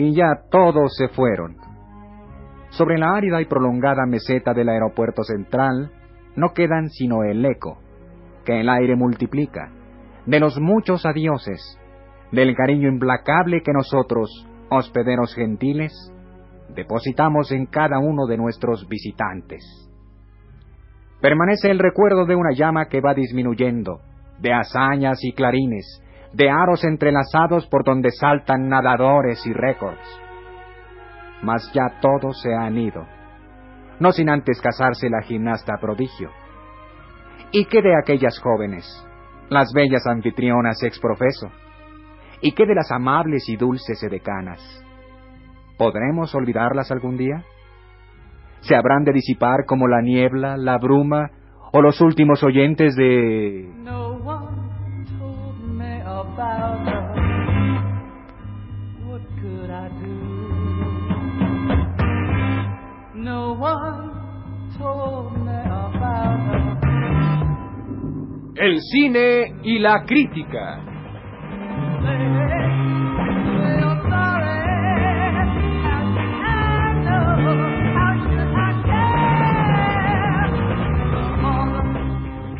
y ya todos se fueron. Sobre la árida y prolongada meseta del aeropuerto central no quedan sino el eco, que el aire multiplica, de los muchos adioses, del cariño implacable que nosotros, hospederos gentiles, depositamos en cada uno de nuestros visitantes. Permanece el recuerdo de una llama que va disminuyendo, de hazañas y clarines, de aros entrelazados por donde saltan nadadores y récords. Mas ya todos se han ido, no sin antes casarse la gimnasta prodigio. ¿Y qué de aquellas jóvenes, las bellas anfitrionas exprofeso? ¿Y qué de las amables y dulces edecanas? ¿Podremos olvidarlas algún día? ¿Se habrán de disipar como la niebla, la bruma o los últimos oyentes de... El cine y la crítica.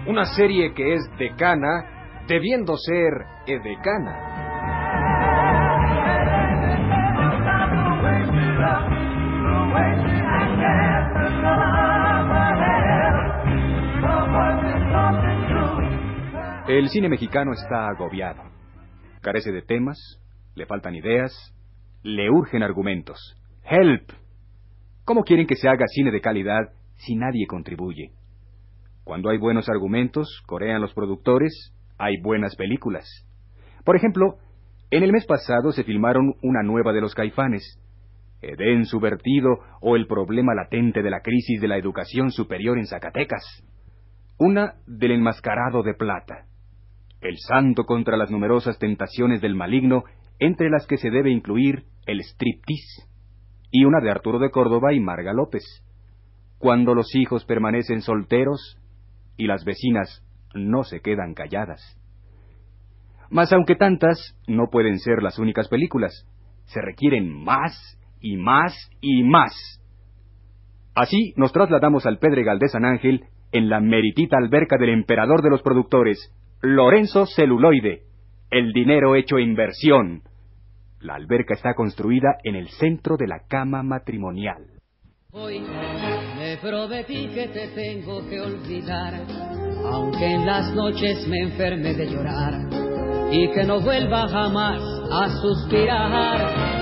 Una serie que es decana, debiendo ser edecana. El cine mexicano está agobiado. Carece de temas, le faltan ideas, le urgen argumentos. ¡Help! ¿Cómo quieren que se haga cine de calidad si nadie contribuye? Cuando hay buenos argumentos, corean los productores, hay buenas películas. Por ejemplo, en el mes pasado se filmaron una nueva de los caifanes, Edén subvertido o el problema latente de la crisis de la educación superior en Zacatecas. Una del enmascarado de plata el santo contra las numerosas tentaciones del maligno, entre las que se debe incluir el striptease, y una de Arturo de Córdoba y Marga López. Cuando los hijos permanecen solteros y las vecinas no se quedan calladas. Mas aunque tantas no pueden ser las únicas películas, se requieren más y más y más. Así nos trasladamos al Pedregal de San Ángel en la meritita alberca del emperador de los productores, Lorenzo Celuloide, el dinero hecho inversión. La alberca está construida en el centro de la cama matrimonial. Hoy me prometí que te tengo que olvidar, aunque en las noches me enferme de llorar y que no vuelva jamás a suspirar.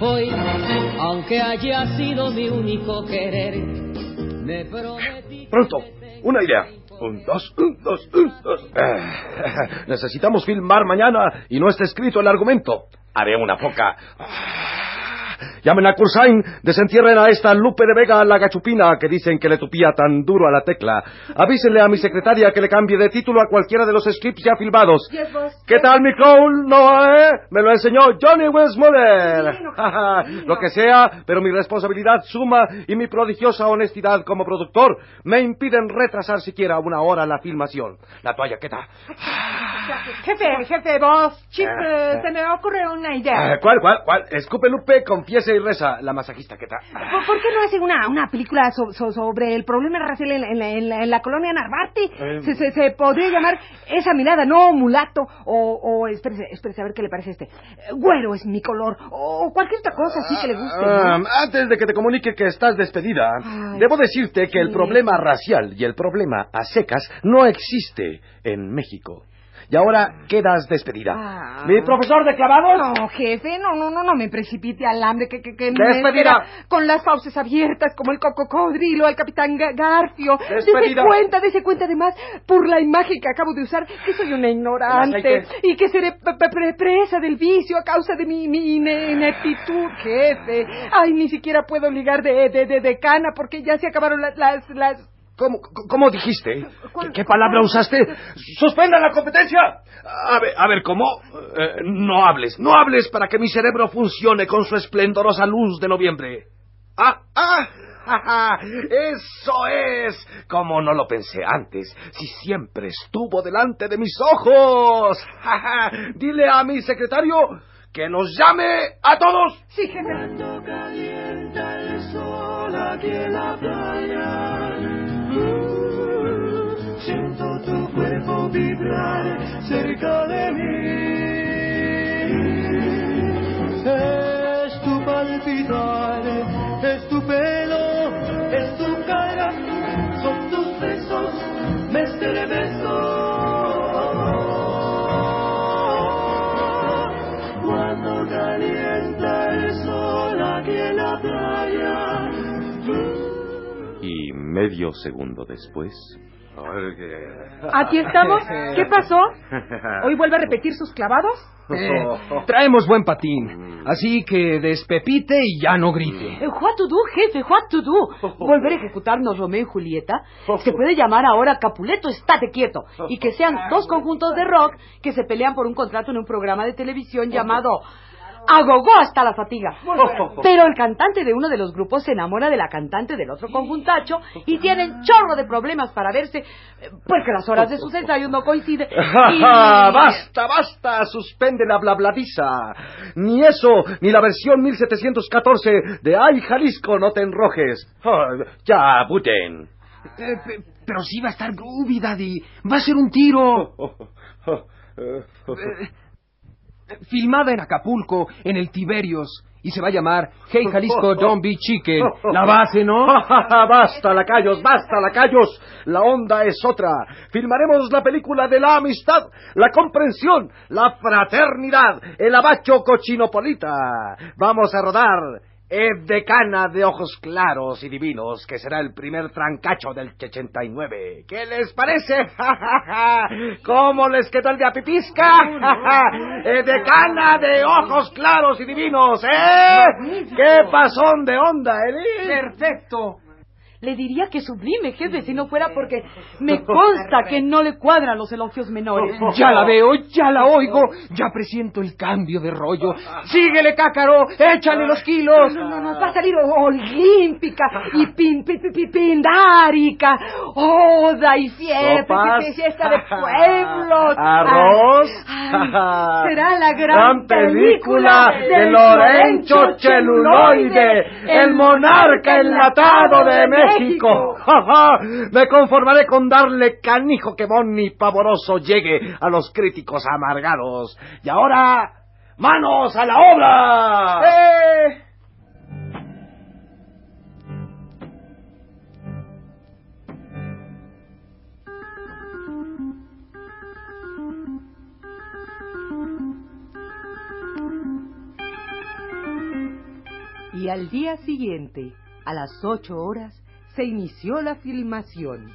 Hoy, aunque haya sido mi único querer, me prometí. Pronto, una idea. Un, dos, un, dos, un, dos. Necesitamos filmar mañana y no está escrito el argumento. Haré una poca. Llamen a Cursain, desentierren a esta Lupe de Vega la gachupina que dicen que le tupía tan duro a la tecla. Avísenle a mi secretaria que le cambie de título a cualquiera de los scripts ya filmados. ¿Qué tal mi clown? No, ¿eh? Me lo enseñó Johnny Westmoreland. lo que sea, pero mi responsabilidad suma y mi prodigiosa honestidad como productor me impiden retrasar siquiera una hora la filmación. La toalla, ¿qué tal? Jefe, jefe, vos, chip, ah, se me ocurre una idea. Ah, ¿Cuál, cuál, cuál? Escupe Lupe, confiese y reza, la masajista, ¿qué tal? ¿Por, qué no hacen una, una película sobre el problema racial en, la, colonia Narvarte? Eh, se, se, podría llamar Esa mirada, no mulato, o, o espérese, espérese a ver qué le parece este. Güero es mi color, o cualquier otra cosa así que le guste. Ah, antes de que te comunique que estás despedida, debo decirte que el problema racial y el problema a secas no existe en México. Y ahora quedas despedida. Ah. ¿Mi profesor de clavados? No, jefe, no, no, no, no me precipite al hambre que, que, que Despedida. con las fauces abiertas como el cocodrilo al capitán Garfio. Despedida. Dese cuenta, dese cuenta además por la imagen que acabo de usar que soy una ignorante y que seré presa del vicio a causa de mi, mi ineptitud, jefe. Ay, ni siquiera puedo ligar de, de, de, de cana porque ya se acabaron las, las, las ¿Cómo, cómo dijiste? ¿Qué, palabra usaste? ¡Suspenda la competencia! A ver, a ver ¿cómo? Eh, no hables, no hables para que mi cerebro funcione con su esplendorosa luz de noviembre. ¡Ah, ah! ¡Eso es! Como no lo pensé antes, si siempre estuvo delante de mis ojos. Dile a mi secretario que nos llame a todos. Sí, jefe. Cuando calienta el sol aquí en la playa, siento tu cuerpo vibrar cerca de mí. Es tu palpitar, es tu pelo, es tu cara, son tus besos, me estremezo. Medio segundo después. Aquí estamos. ¿Qué pasó? ¿Hoy vuelve a repetir sus clavados? Eh, traemos buen patín. Así que despepite y ya no grite. Eh, What to do, jefe, what to do. Volver a ejecutarnos Romeo y Julieta. Se puede llamar ahora Capuleto, estate quieto. Y que sean dos conjuntos de rock que se pelean por un contrato en un programa de televisión llamado Agogó hasta la fatiga. Pero el cantante de uno de los grupos se enamora de la cantante del otro conjuntacho y tienen chorro de problemas para verse, eh, porque las horas de sus ensayos no coinciden. Y... basta, basta, suspende la blabladiza. Ni eso, ni la versión 1714 de Ay Jalisco, no te enrojes. Ah, ya, Buten. Eh, pe- pero sí va a estar groovy, Daddy. Va a ser un tiro. Eh, filmada en Acapulco, en el Tiberios. Y se va a llamar Hey Jalisco Don't Be Chicken. La base, ¿no? basta, lacayos, basta, lacayos. La onda es otra. Filmaremos la película de la amistad, la comprensión, la fraternidad, el abacho cochinopolita. Vamos a rodar Ed de Cana de ojos claros y divinos, que será el primer trancacho del 89. ¿Qué les parece? ¿Cómo les quedó el de Apipisca? Ed de Cana de ojos claros y divinos, ¿eh? ¿Qué pasón de onda, Eli? Perfecto. Le diría que sublime, jefe, si no fuera porque me consta que no le cuadran los elogios menores. Ya la veo, ya la oigo, ya presiento el cambio de rollo. Síguele, cácaro, échale los kilos. No, no, no, va a salir olímpica y pin, pi- pi- pi- pindárica, oda y y fiesta de pueblos. Arroz. Ay, será la gran, Gran película de Lorenzo Celuloide, el monarca enlatado de México. Ja, ja. Me conformaré con darle canijo que Bonnie pavoroso llegue a los críticos amargados. Y ahora, manos a la obra. ¡Eh! Y al día siguiente, a las ocho horas, se inició la filmación.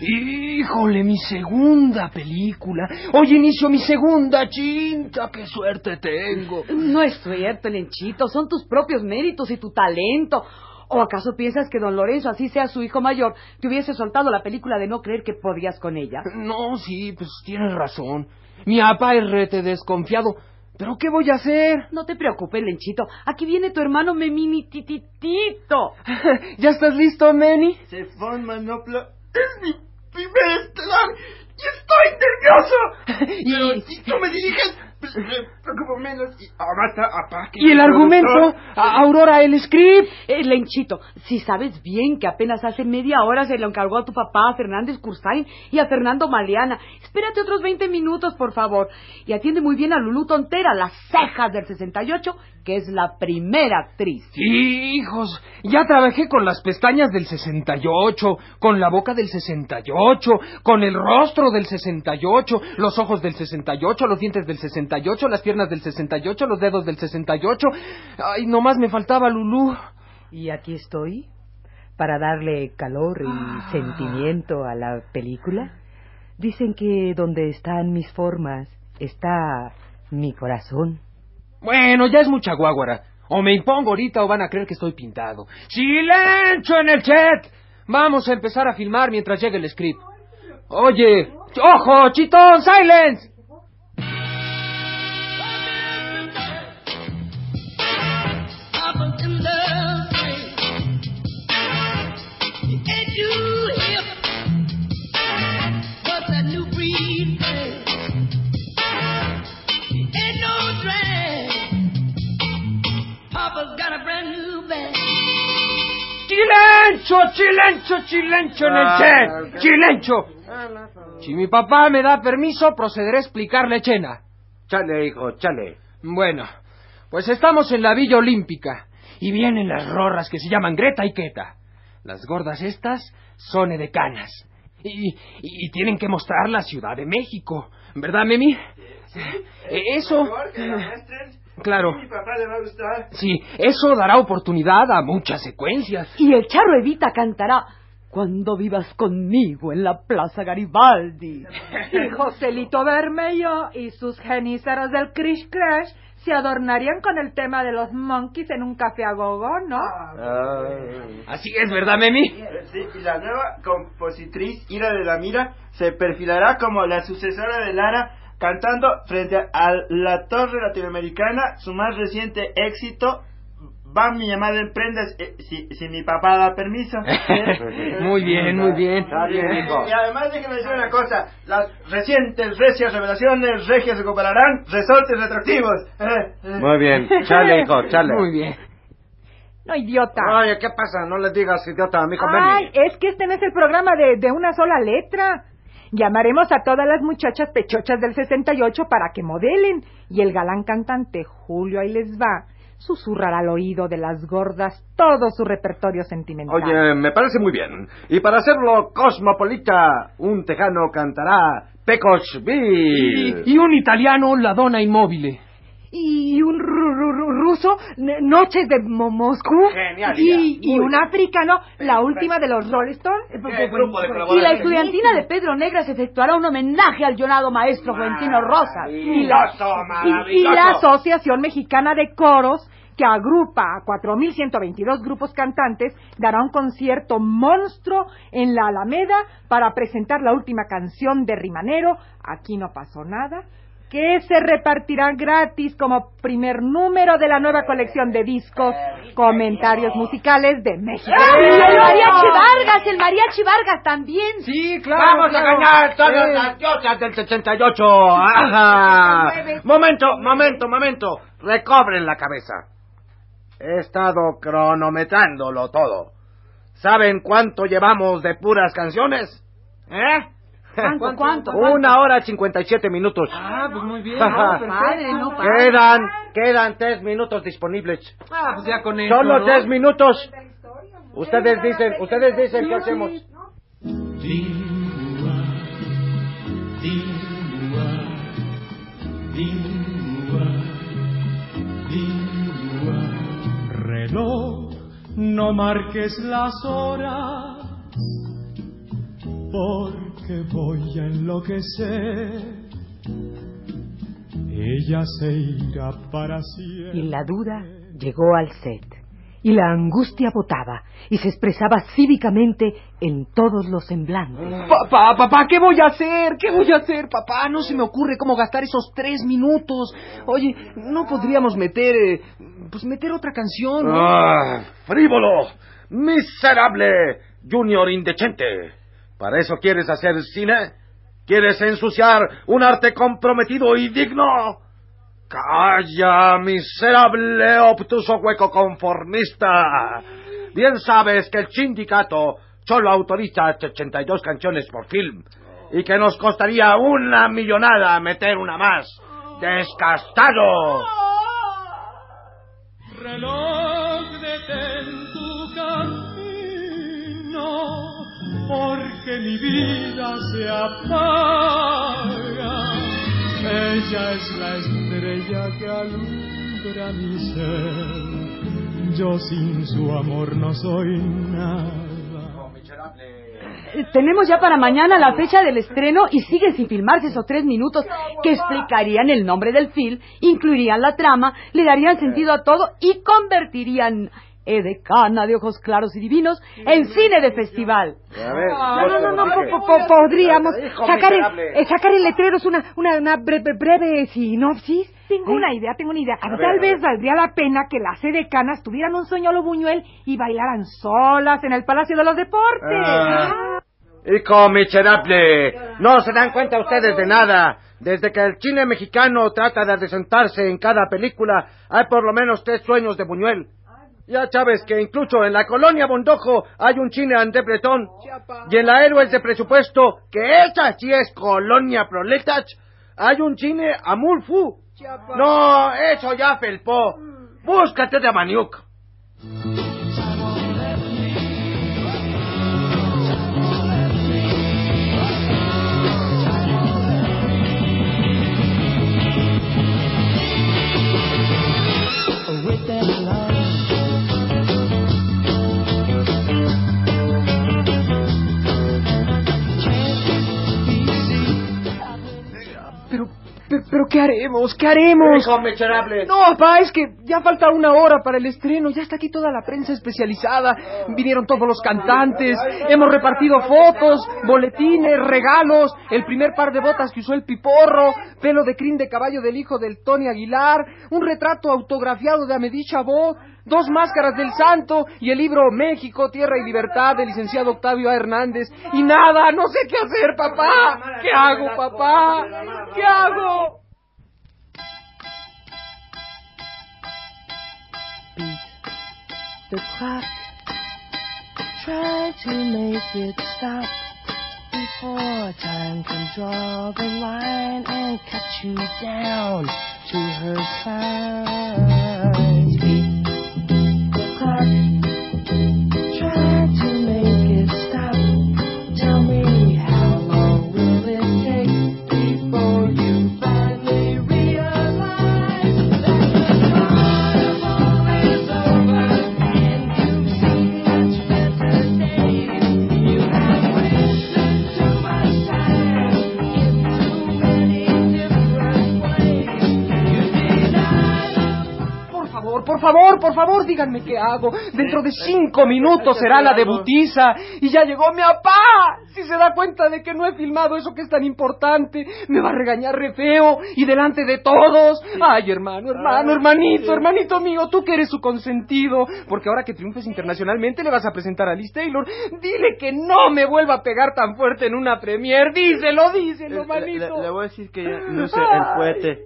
Híjole, mi segunda película. Hoy inicio mi segunda chinta. ¡Qué suerte tengo! No es cierto, Lenchito, son tus propios méritos y tu talento. ¿O acaso piensas que don Lorenzo, así sea su hijo mayor, te hubiese soltado la película de no creer que podías con ella? No, sí, pues tienes razón. Mi papá es rete desconfiado. ¿Pero qué voy a hacer? No te preocupes, Lenchito. Aquí viene tu hermano Memini Tititito. ¿Ya estás listo, Manny? Se forma manopla. Es mi primer estelar y estoy nervioso. Pero Y- si tú me diriges, preocupo menos y abata a ¿Y el argumento? A- Aurora, el script. Eh, Lenchito, si sabes bien que apenas hace media hora se lo encargó a tu papá, a Fernández Cursain y a Fernando Maleana. Espérate otros 20 minutos, por favor. Y atiende muy bien a Lulú Tontera, las cejas del 68, que es la primera actriz. Sí, hijos, ya trabajé con las pestañas del 68, con la boca del 68, con el rostro del 68, los ojos del 68, los dientes del 68, las piernas del 68, los dedos del 68. Ay, nomás me faltaba Lulú. Y aquí estoy para darle calor y sentimiento a la película. Dicen que donde están mis formas está mi corazón. Bueno, ya es mucha guaguara. O me impongo ahorita o van a creer que estoy pintado. ¡Silencio en el chat! Vamos a empezar a filmar mientras llegue el script. Oye, ojo, chitón, silence. Chilencho, chilencho, chilencho en el set. Chilencho. Si mi papá me da permiso, procederé a explicarle, Chena. Chale, hijo, chale. Bueno, pues estamos en la Villa Olímpica y vienen las rorras que se llaman Greta y Queta. Las gordas estas son edecanas y, y, y tienen que mostrar la Ciudad de México, ¿verdad, Memi? Eh, Eso, claro, Mi papá le va a gustar. sí, eso dará oportunidad a muchas secuencias. Y el charro Evita cantará Cuando vivas conmigo en la Plaza Garibaldi. Y Joselito Bermello y sus genízaros del Krish Crash se adornarían con el tema de los monkeys en un café a gogo, ¿no? Así es, ¿verdad, Memi? Sí, y la nueva compositriz Ira de la Mira se perfilará como la sucesora de Lara cantando frente a la torre latinoamericana su más reciente éxito va mi llamada en prendas eh, si, si mi papá da permiso Muy bien, muy bien. Está bien, hijo. y además déjeme decir una cosa las recientes recias revelaciones regias se compararán resortes retroactivos Eh, eh. Muy bien. Chale, hijo, chale. Muy bien. No, idiota. Oye, ¿qué pasa? No le digas idiota a mi hijo Ay, Benny. es que este no es el programa de, de una sola letra. Llamaremos a todas las muchachas pechochas del 68 para que modelen. Y el galán cantante Julio ahí les va susurrará al oído de las gordas todo su repertorio sentimental. Oye, me parece muy bien. Y para hacerlo cosmopolita, un tejano cantará Pecos Bill. Y, y un italiano, la dona inmóvil. Y un ru- ru- ru- ruso, Noches de Mo- Moscú. Genial, Y, y un africano, la última de los Rolling Stones. Y la estudiantina de Pedro Negras efectuará un homenaje al llorado maestro Florentino Rosas. y la, y- y la Asociación Mexicana de Coros, que agrupa a 4.122 grupos cantantes, dará un concierto monstruo en la Alameda para presentar la última canción de Rimanero, Aquí no pasó nada, que se repartirá gratis como primer número de la nueva colección de discos Comentarios Musicales de México. ¡Y el mariachi Vargas! ¡El mariachi Vargas también! Sí, claro. Vamos a ganar todas las diosas del 68. Ajá. Momento, momento, momento. Recobren la cabeza. He estado cronometrándolo todo. ¿Saben cuánto llevamos de puras canciones? ¿Eh? ¿Cuánto, cuánto? Una hora cincuenta y siete minutos. Ah, pues muy bien. Ajá. ¿no? Padre, no padre. Quedan, quedan tres minutos disponibles. Ah, pues ya con eso. Solo ¿no? tres minutos. Ustedes dicen, ustedes dicen qué hacemos. Reloj, no marques las horas, porque voy a enloquecer. Ella se irá para siempre. Y la duda llegó al set. Y la angustia votaba y se expresaba cívicamente en todos los semblantes. Papá, papá, ¿qué voy a hacer? ¿Qué voy a hacer, papá? No se me ocurre cómo gastar esos tres minutos. Oye, ¿no podríamos meter, eh, pues meter otra canción? ¿no? ¡Ah! ¡Frívolo! ¡Miserable! Junior indecente. ¿Para eso quieres hacer cine? ¿Quieres ensuciar un arte comprometido y digno? ¡Calla, miserable, obtuso hueco conformista! Bien sabes que el sindicato solo autoriza 82 canciones por film y que nos costaría una millonada meter una más. ¡Descastado! Reloj, porque mi vida se apaga. Ella es la estrella que alumbra mi ser. Yo sin su amor no soy nada. Eh, Tenemos ya para mañana la fecha del estreno y siguen sin filmarse esos tres minutos que explicarían el nombre del film, incluirían la trama, le darían sentido a todo y convertirían Edecana de ojos claros y divinos en cine de festival. A ver, No, no, no, no, ¿qué? po- po- podríamos sacar el, miserable. eh, sacar el letrero, es una, una, una breve, breve sinopsis. Tengo una idea, tengo una idea. A ver, Tal a vez valdría la pena que las edecanas tuvieran un sueño a lo Buñuel y bailaran solas en el Palacio de los Deportes. Ah. Hijo miserable, no se dan cuenta ustedes de nada. Desde que el cine mexicano trata de adecentarse en cada película, hay por lo menos tres sueños de Buñuel. Ya sabes que incluso en la colonia Bondojo hay un cine ante Bretón. Y en la Héroes de Presupuesto, que esa sí es colonia proletas, hay un cine a Mulfu. No, eso ya felpó. Búscate de Amaniuk. Qué haremos? ¿Qué haremos? Hijo miserable. No, papá, es que ya falta una hora para el estreno. Ya está aquí toda la prensa especializada. Vinieron todos los cantantes. Hemos repartido fotos, boletines, regalos. El primer par de botas que usó el piporro. Pelo de crin de caballo del hijo del Tony Aguilar. Un retrato autografiado de Amedí Chabot dos máscaras del santo y el libro México, Tierra y Libertad del licenciado Octavio A. Hernández. Y nada, no sé qué hacer, papá. ¿Qué hago, papá? ¿Qué hago? The clock. Try to make it stop before time can draw the line and cut you down to her size. Beat the clock. Favor, por favor, por favor, díganme qué hago. Dentro de cinco minutos será la debutiza. Y ya llegó mi papá. Si se da cuenta de que no he filmado eso que es tan importante, me va a regañar re feo y delante de todos. Ay, hermano, hermano, hermanito, hermanito mío, tú que eres su consentido. Porque ahora que triunfes internacionalmente le vas a presentar a Liz Taylor. Dile que no me vuelva a pegar tan fuerte en una premier. Díselo, díselo, Le, le- hermanito. le voy a decir que ya luce el cohete.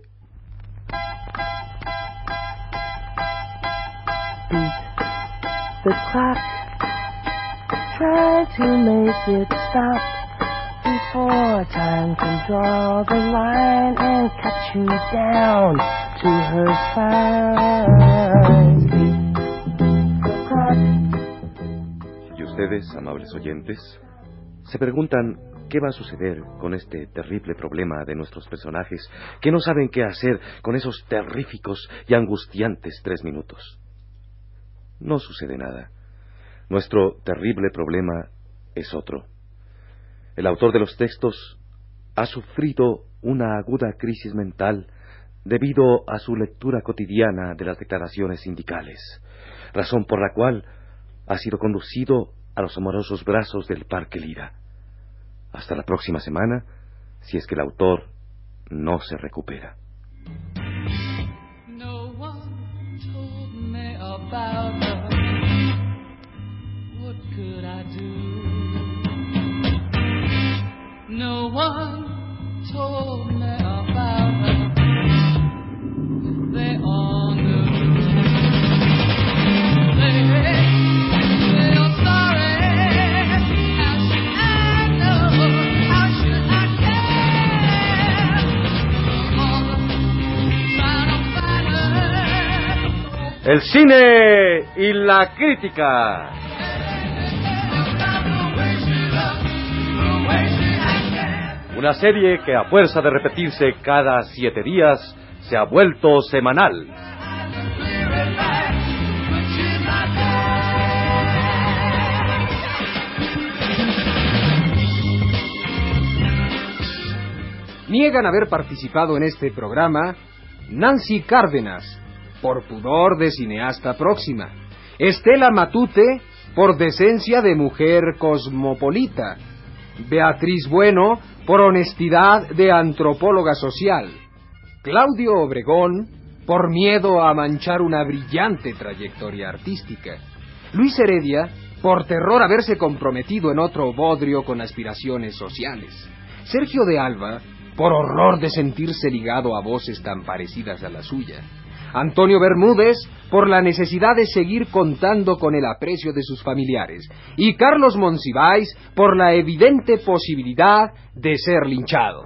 The clock. Try to make it stop before time can draw the line and cut you down to her clock. Y ustedes, amables oyentes, se preguntan qué va a suceder con este terrible problema de nuestros personajes que no saben qué hacer con esos terríficos y angustiantes tres minutos. No sucede nada. Nuestro terrible problema es otro. El autor de los textos ha sufrido una aguda crisis mental debido a su lectura cotidiana de las declaraciones sindicales, razón por la cual ha sido conducido a los amorosos brazos del Parque Lira. Hasta la próxima semana, si es que el autor no se recupera. No one told about. What could I do? No one told me El cine y la crítica. Una serie que a fuerza de repetirse cada siete días se ha vuelto semanal. Niegan haber participado en este programa Nancy Cárdenas, por pudor de cineasta próxima. Estela Matute, por decencia de mujer cosmopolita. Beatriz Bueno, por honestidad de antropóloga social. Claudio Obregón, por miedo a manchar una brillante trayectoria artística. Luis Heredia, por terror a verse comprometido en otro bodrio con aspiraciones sociales. Sergio de Alba, por horror de sentirse ligado a voces tan parecidas a la suya. Antonio Bermúdez por la necesidad de seguir contando con el aprecio de sus familiares y Carlos Monsiváis por la evidente posibilidad de ser linchado.